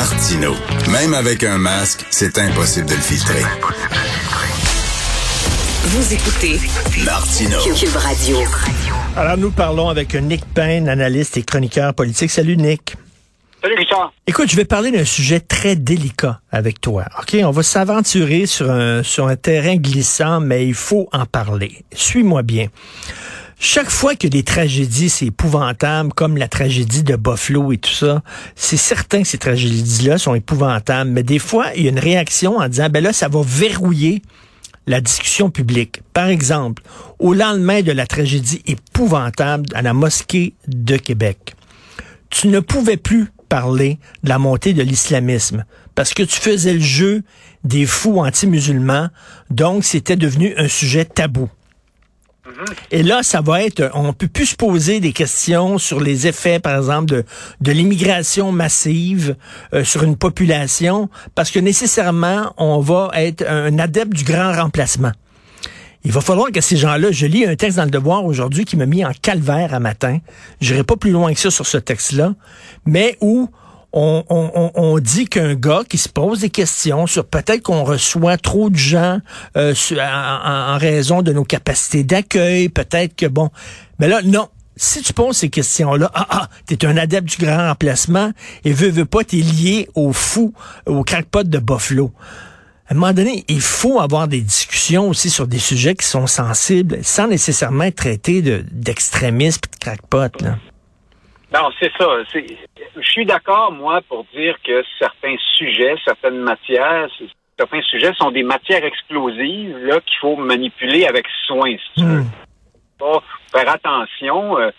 Martino. Même avec un masque, c'est impossible de le filtrer. Vous écoutez Martino. Cube Radio. Alors, nous parlons avec Nick Payne, analyste et chroniqueur politique. Salut, Nick. Salut Richard. Écoute, je vais parler d'un sujet très délicat avec toi. OK? On va s'aventurer sur un, sur un terrain glissant, mais il faut en parler. Suis-moi bien. Chaque fois que des tragédies, c'est épouvantable, comme la tragédie de Buffalo et tout ça, c'est certain que ces tragédies-là sont épouvantables, mais des fois, il y a une réaction en disant, ben là, ça va verrouiller la discussion publique. Par exemple, au lendemain de la tragédie épouvantable à la mosquée de Québec, tu ne pouvais plus parler de la montée de l'islamisme parce que tu faisais le jeu des fous anti-musulmans, donc c'était devenu un sujet tabou. Et là, ça va être, on peut plus se poser des questions sur les effets, par exemple, de, de l'immigration massive euh, sur une population, parce que nécessairement, on va être un adepte du grand remplacement. Il va falloir que ces gens-là, je lis un texte dans le Devoir aujourd'hui qui m'a mis en calvaire à matin. J'irai pas plus loin que ça sur ce texte-là, mais où on, dit qu'un gars qui se pose des questions sur peut-être qu'on reçoit trop de gens euh, en, raison de nos capacités d'accueil, peut-être que bon, mais là non. Si tu poses ces questions-là, ah ah, t'es un adepte du grand remplacement et veux veux pas, t'es lié au fou, au crackpot de Buffalo. À un moment donné, il faut avoir des discussions aussi sur des sujets qui sont sensibles, sans nécessairement être traités d'extrémisme et de crackpot. Là. Non, c'est ça. Je suis d'accord, moi, pour dire que certains sujets, certaines matières, certains sujets sont des matières explosives là qu'il faut manipuler avec soin. Si tu veux. Hmm. faire attention. Euh,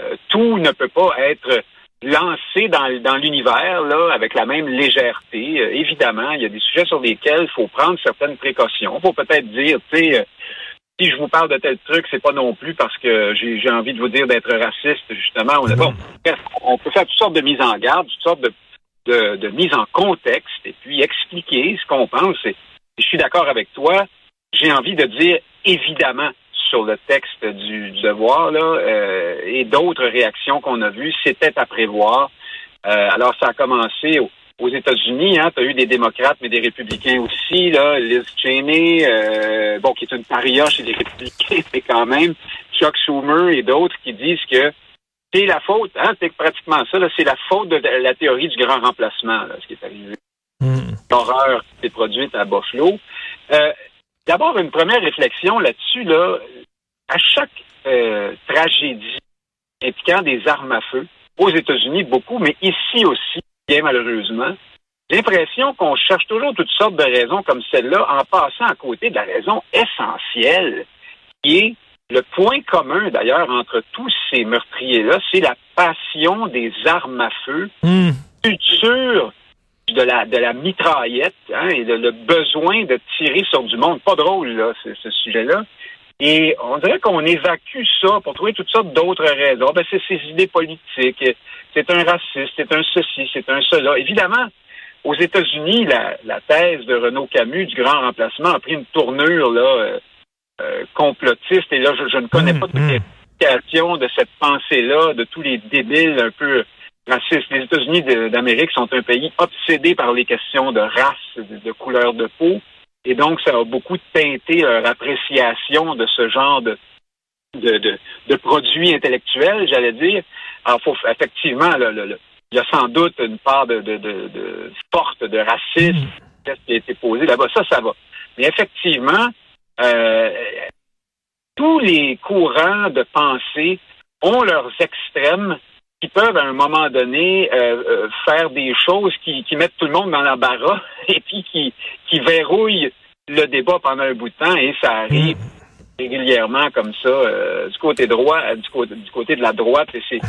euh, tout ne peut pas être lancé dans, dans l'univers là avec la même légèreté. Euh, évidemment, il y a des sujets sur lesquels il faut prendre certaines précautions. Il faut peut-être dire, tu sais si je vous parle de tel truc, c'est pas non plus parce que j'ai envie de vous dire d'être raciste, justement. On, bon, on peut faire toutes sortes de mises en garde, toutes sortes de, de, de mises en contexte, et puis expliquer ce qu'on pense. Et, je suis d'accord avec toi. J'ai envie de dire, évidemment, sur le texte du, devoir, là, euh, et d'autres réactions qu'on a vues, c'était à prévoir. Euh, alors, ça a commencé au, aux États-Unis, hein, tu as eu des démocrates, mais des républicains aussi, là, Liz Cheney, euh, bon, qui est une paria chez les républicains, mais quand même, Chuck Schumer et d'autres qui disent que c'est la faute, hein, c'est pratiquement ça, c'est la faute de la théorie du grand remplacement, là, ce qui est arrivé. Hmm. L'horreur qui s'est produite à Buffalo. Euh, D'abord, une première réflexion là-dessus, là, à chaque euh, tragédie impliquant des armes à feu, aux États-Unis beaucoup, mais ici aussi, bien malheureusement, l'impression qu'on cherche toujours toutes sortes de raisons comme celle-là en passant à côté de la raison essentielle qui est le point commun d'ailleurs entre tous ces meurtriers-là, c'est la passion des armes à feu, mmh. culture de la, de la mitraillette hein, et le besoin de tirer sur du monde. Pas drôle, là, ce, ce sujet-là. Et on dirait qu'on évacue ça pour trouver toutes sortes d'autres raisons. Ben, c'est ses idées politiques, c'est un raciste, c'est un ceci, c'est un cela. Évidemment, aux États-Unis, la, thèse de Renaud Camus du grand remplacement a pris une tournure là, euh, euh, complotiste. Et là, je, ne connais pas toutes les explications de cette pensée-là, de tous les débiles un peu racistes. Les États-Unis d'Amérique sont un pays obsédé par les questions de race, de couleur de peau. Et donc, ça a beaucoup teinté leur appréciation de ce genre de, de, de, produits intellectuels, j'allais dire. Alors, faut, effectivement, le, il y a sans doute une part de, de, de, forte de racisme mm. qui a été posé là-bas. Ça, ça va. Mais effectivement, euh, tous les courants de pensée ont leurs extrêmes qui peuvent à un moment donné euh, euh, faire des choses qui, qui, mettent tout le monde dans l'embarras et puis qui, qui verrouillent le débat pendant un bout de temps et ça arrive régulièrement comme ça euh, du côté droit, du côté, du côté de la droite et c'est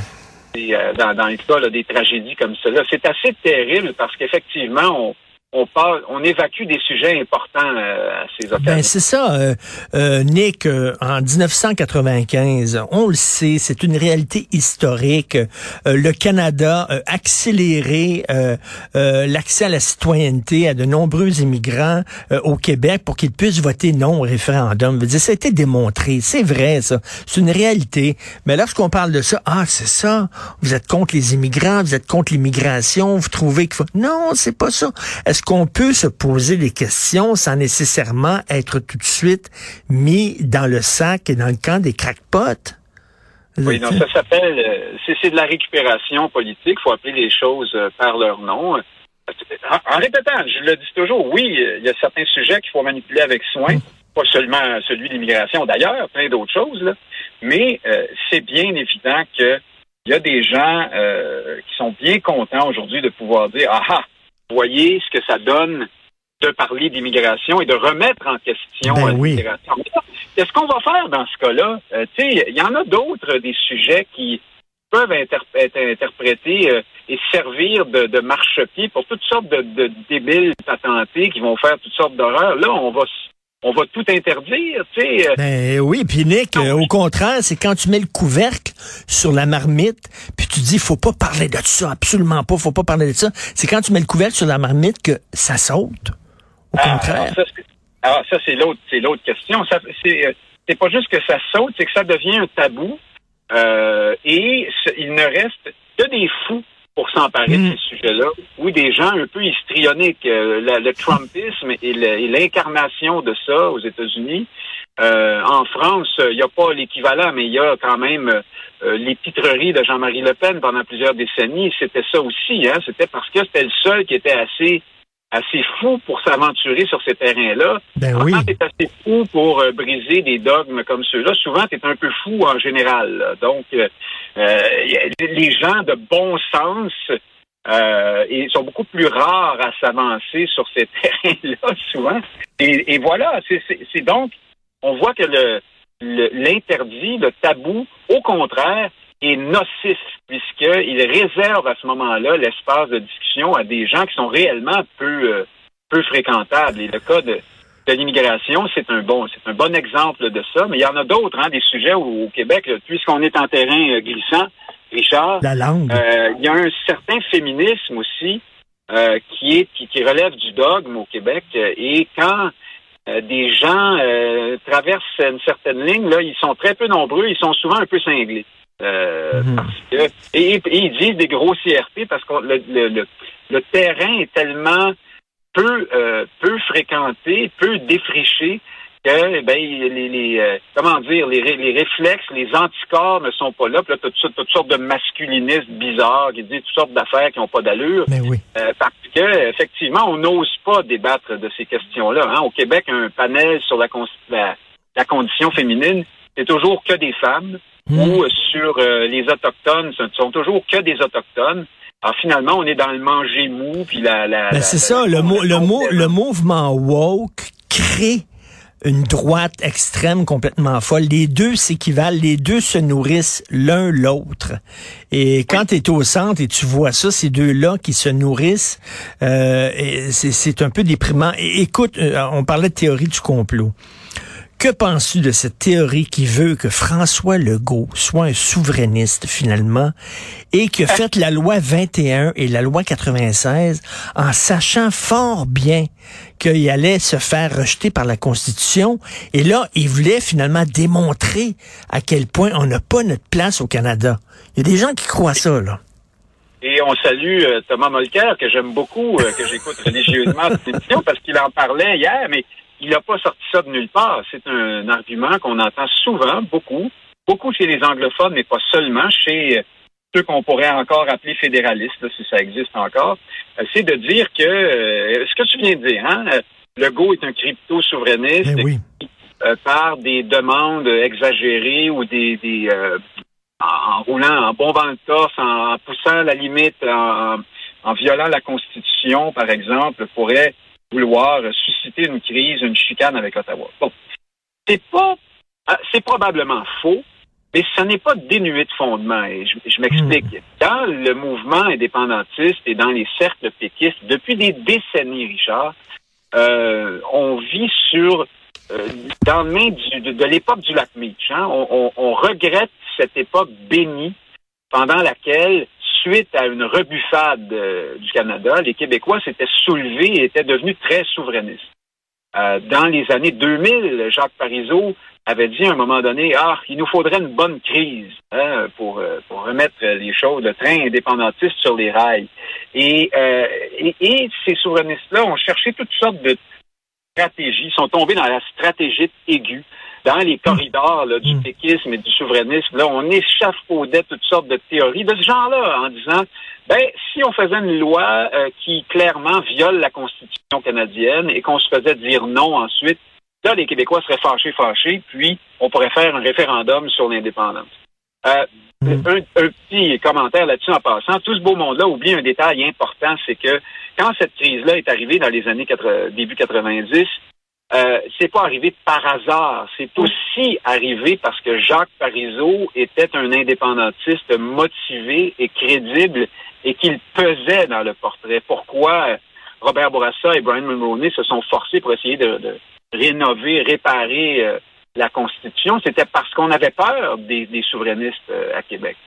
dans, dans les cas des tragédies comme cela. C'est assez terrible parce qu'effectivement, on, on parle, on évacue des sujets importants euh, à ces occasions. Ben c'est ça, euh, euh, Nick. en 1995, on le sait, c'est une réalité historique. le Canada a accéléré l'accès à la citoyenneté à de nombreux immigrants au Québec pour qu'ils puissent voter non au référendum. dire, ça a été démontré, c'est vrai ça, c'est une réalité. Mais lorsqu'on parle de ça, ah c'est ça, vous êtes contre les immigrants, vous êtes contre l'immigration, vous trouvez qu'il faut, non, c'est pas ça. Est-ce qu'on peut se poser des questions sans nécessairement être tout de suite mis dans le sac et dans le camp des crackpots? Oui, non, ça s'appelle, euh, c'est de la récupération politique. Il faut appeler les choses euh, par leur nom. En, répétant, je le dis toujours, oui, il y a certains sujets qu'il faut manipuler avec soin, mm. pas seulement celui de l'immigration d'ailleurs, plein d'autres choses, là. mais euh, c'est bien évident qu'il y a des gens qui sont bien contents aujourd'hui de pouvoir dire, ah ah, voyez ce que ça donne de parler d'immigration et de remettre en question ben l'immigration. Qu'est-ce qu'on va faire dans ce cas-là? Euh, il y en a d'autres des sujets qui peuvent être interprétés euh, et servir de, de marchepied pour toutes sortes de, de débiles patentés qui vont faire toutes sortes d'horreurs. Là, on va on va tout interdire, tu sais. Euh. Ben oui, puis Nick, euh, au contraire, c'est quand tu mets le couvercle sur la marmite, puis tu dis faut pas parler de ça, absolument pas, faut pas parler de ça. C'est quand tu mets le couvercle sur la marmite que ça saute. Au ah, contraire. Alors ça, c'est l'autre, c'est l'autre question. Ça, c'est, euh, c'est pas juste que ça saute, c'est que ça devient un tabou. et il ne reste que des fous pour s'emparer de mm. ces sujets-là, ou des gens un peu histrioniques. Euh, le Trumpisme est l'incarnation de ça aux États-Unis. Euh, en France, il n'y a pas l'équivalent, mais il y a quand même euh, les pitreries de Jean-Marie Le Pen pendant plusieurs décennies. C'était ça aussi. Hein? C'était parce que c'était le seul qui était assez assez fou pour s'aventurer sur ces terrains-là. Ben oui. Quand tu es assez fou pour euh, briser des dogmes comme ceux-là, souvent tu es un peu fou en général. Donc, euh, euh, les gens de bon sens euh, ils sont beaucoup plus rares à s'avancer sur ces terrains-là, souvent. Et, et voilà, c'est donc, on voit que le l'interdit, le tabou, au contraire, est nocif puisqu'il réserve à ce moment-là l'espace de discussion à des gens qui sont réellement peu euh, peu fréquentables. Et le cas de, de l'immigration, c'est un bon c'est un bon exemple de ça. Mais il y en a d'autres, hein, des sujets au, Québec, puisqu'on est en terrain euh, glissant. Richard, la langue. Euh, il y a un certain féminisme aussi qui est qui, qui, relève du dogme au Québec. Et quand des gens traversent une certaine ligne, là, ils sont très peu nombreux, ils sont souvent un peu cinglés. Euh, mhm. parce que, et, ils disent des grossièretés parce que le, le, le, terrain est tellement peu euh, peu fréquenté, peu défriché que ben les, les euh, comment dire les, les réflexes, les anticorps ne sont pas là. Puis là, toutes, toutes sortes de masculinistes bizarres qui disent toutes sortes d'affaires qui n'ont pas d'allure. Mais oui. parce que effectivement, on n'ose pas débattre de ces questions-là. Hein. Au Québec, un panel sur la, la, la condition féminine, c'est toujours que des femmes. Hmm. ou sur euh, les autochtones, ce ne sont toujours que des autochtones. Alors finalement, on est dans le manger mou, puis la. la, ben, c'est ça, le, mot, le, mot, le mouvement woke crée une droite extrême complètement folle. Les deux s'équivalent, les deux se nourrissent l'un l'autre. Et quand tu es au centre et tu vois ça, ces deux-là qui se nourrissent, euh, c'est un peu déprimant. Et, écoute, euh, on parlait de théorie du complot. Que penses-tu de cette théorie qui veut que François Legault soit un souverainiste finalement et qui a fait la loi 21 et la loi 96 en sachant fort bien qu'il allait se faire rejeter par la Constitution? Et là, il voulait finalement démontrer à quel point on n'a pas notre place au Canada. Il y a des gens qui croient ça, là. Et on salue euh, Thomas Molker, que j'aime beaucoup, euh, que j'écoute religieusement cette émission, parce qu'il en parlait hier, mais il n'a pas sorti ça de nulle part. C'est un argument qu'on entend souvent, beaucoup, beaucoup chez les anglophones, mais pas seulement, chez ceux qu'on pourrait encore appeler fédéralistes, si ça existe encore, euh, c'est de dire que, euh, ce que tu viens de dire, hein, euh, le Go est un crypto-souverainiste eh par des demandes exagérées ou des, des en, roulant, en bombant le torse, en, poussant la limite, en, en violant la Constitution, par exemple, pourrait vouloir susciter une crise, une chicane avec Ottawa. Bon, c'est pas, ah, c'est probablement faux, Mais ce n'est pas dénué de fondement. Et je, m'explique. Hmm. Dans le mouvement indépendantiste et dans les cercles péquistes, depuis des décennies, Richard, euh, on vit sur euh, dans le main de, l'époque du lac Meach. Hein. On, regrette cette époque bénie pendant laquelle, suite à une rebuffade euh, du Canada, les Québécois s'étaient soulevés et étaient devenus très souverainistes. Euh, dans les années 2000, Jacques Parizeau avait dit à un moment donné, ah, il nous faudrait une bonne crise hein, pour, euh, pour remettre les choses, le train indépendantiste sur les rails. Et, ces souverainistes-là ont cherché toutes sortes de sont tombés dans la stratégie aiguë, dans les corridors là, du mm. péquisme et du souverainisme. Là, on échafaudait toutes sortes de théories de ce genre-là en disant ben, si on faisait une loi euh, qui clairement viole la Constitution canadienne et qu'on se faisait dire non ensuite, là, les Québécois seraient fâchés, fâchés, puis on pourrait faire un référendum sur l'indépendance. Euh, mm. un, petit commentaire là-dessus en passant. Tout ce beau monde-là oublie un détail important, c'est que quand cette crise-là est arrivée dans les années 80, début 90, euh, c'est pas arrivé par hasard. C'est aussi arrivé parce que Jacques Parizeau était un indépendantiste motivé et crédible et qu'il pesait dans le portrait. Pourquoi Robert Bourassa et Brian Mulroney se sont forcés pour essayer de, rénover, réparer euh, la Constitution, c'était parce qu'on avait peur des, souverainistes euh, à Québec.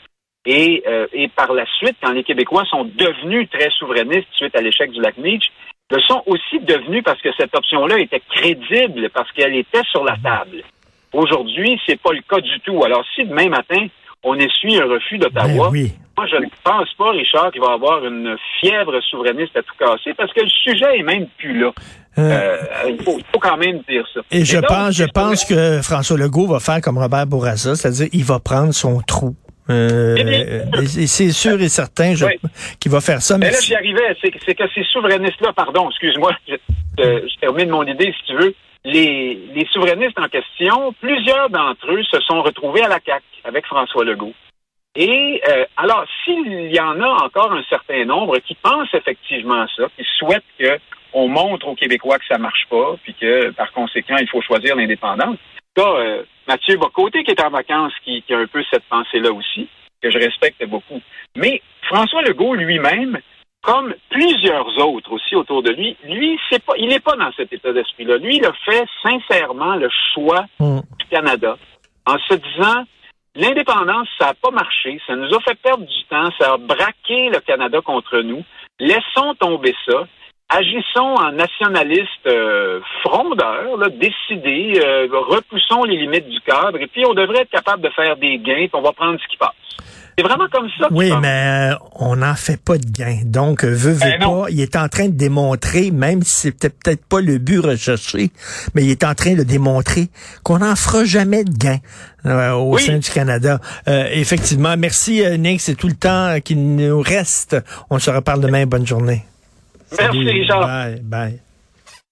Et, euh, et par la suite, quand les Québécois sont devenus très souverainistes suite à l'échec du lac Meach, le sont aussi devenus parce que cette option-là était crédible, parce qu'elle était sur la table. Aujourd'hui, c'est pas le cas du tout. Alors, si demain matin, on essuie un refus d'Ottawa, ben moi, je ne pense pas, Richard, qu'il va avoir une fièvre souverainiste à tout casser, parce que le sujet est même plus là. Euh, euh, il, faut, quand même dire ça. Et, je pense, je pense que François Legault va faire comme Robert Bourassa, c'est-à-dire il va prendre son trou. Euh, c'est sûr et certain qu'il va faire ça. Mais, là, j'y arrivais. C'est que ces souverainistes-là, pardon, excuse-moi, je, je, termine mon idée si tu veux. Les, les souverainistes en question, plusieurs d'entre eux se sont retrouvés à la CAQ avec François Legault. Et euh, alors, s'il y en a encore un certain nombre qui pensent effectivement ça, qui souhaitent qu'on montre aux Québécois que ça marche pas, puis que par conséquent, il faut choisir l'indépendance. Là, euh, Mathieu Bocoté, qui est en vacances, qui, qui a un peu cette pensée-là aussi, que je respecte beaucoup. Mais François Legault lui-même, comme plusieurs autres aussi autour de lui, lui, c'est pas, il n'est pas dans cet état d'esprit-là. Lui, il a fait sincèrement le choix mm. du Canada en se disant L'indépendance, ça n'a pas marché, ça nous a fait perdre du temps, ça a braqué le Canada contre nous. Laissons tomber ça. Agissons en nationalistes euh, frondeurs, là, décidés, euh, repoussons les limites du cadre, et puis on devrait être capable de faire des gains, puis on va prendre ce qui passe. C'est vraiment comme ça. Oui, mais euh, on n'en fait pas de gain. Donc, veut, veut ben pas, il est en train de démontrer, même si c'était peut-être pas le but recherché, mais il est en train de démontrer qu'on n'en fera jamais de gain euh, au sein du Canada. Euh, effectivement. Merci, Nick. C'est tout le temps qu'il nous reste. On se reparle demain. Bonne journée. Merci, Richard. Bye. Bye.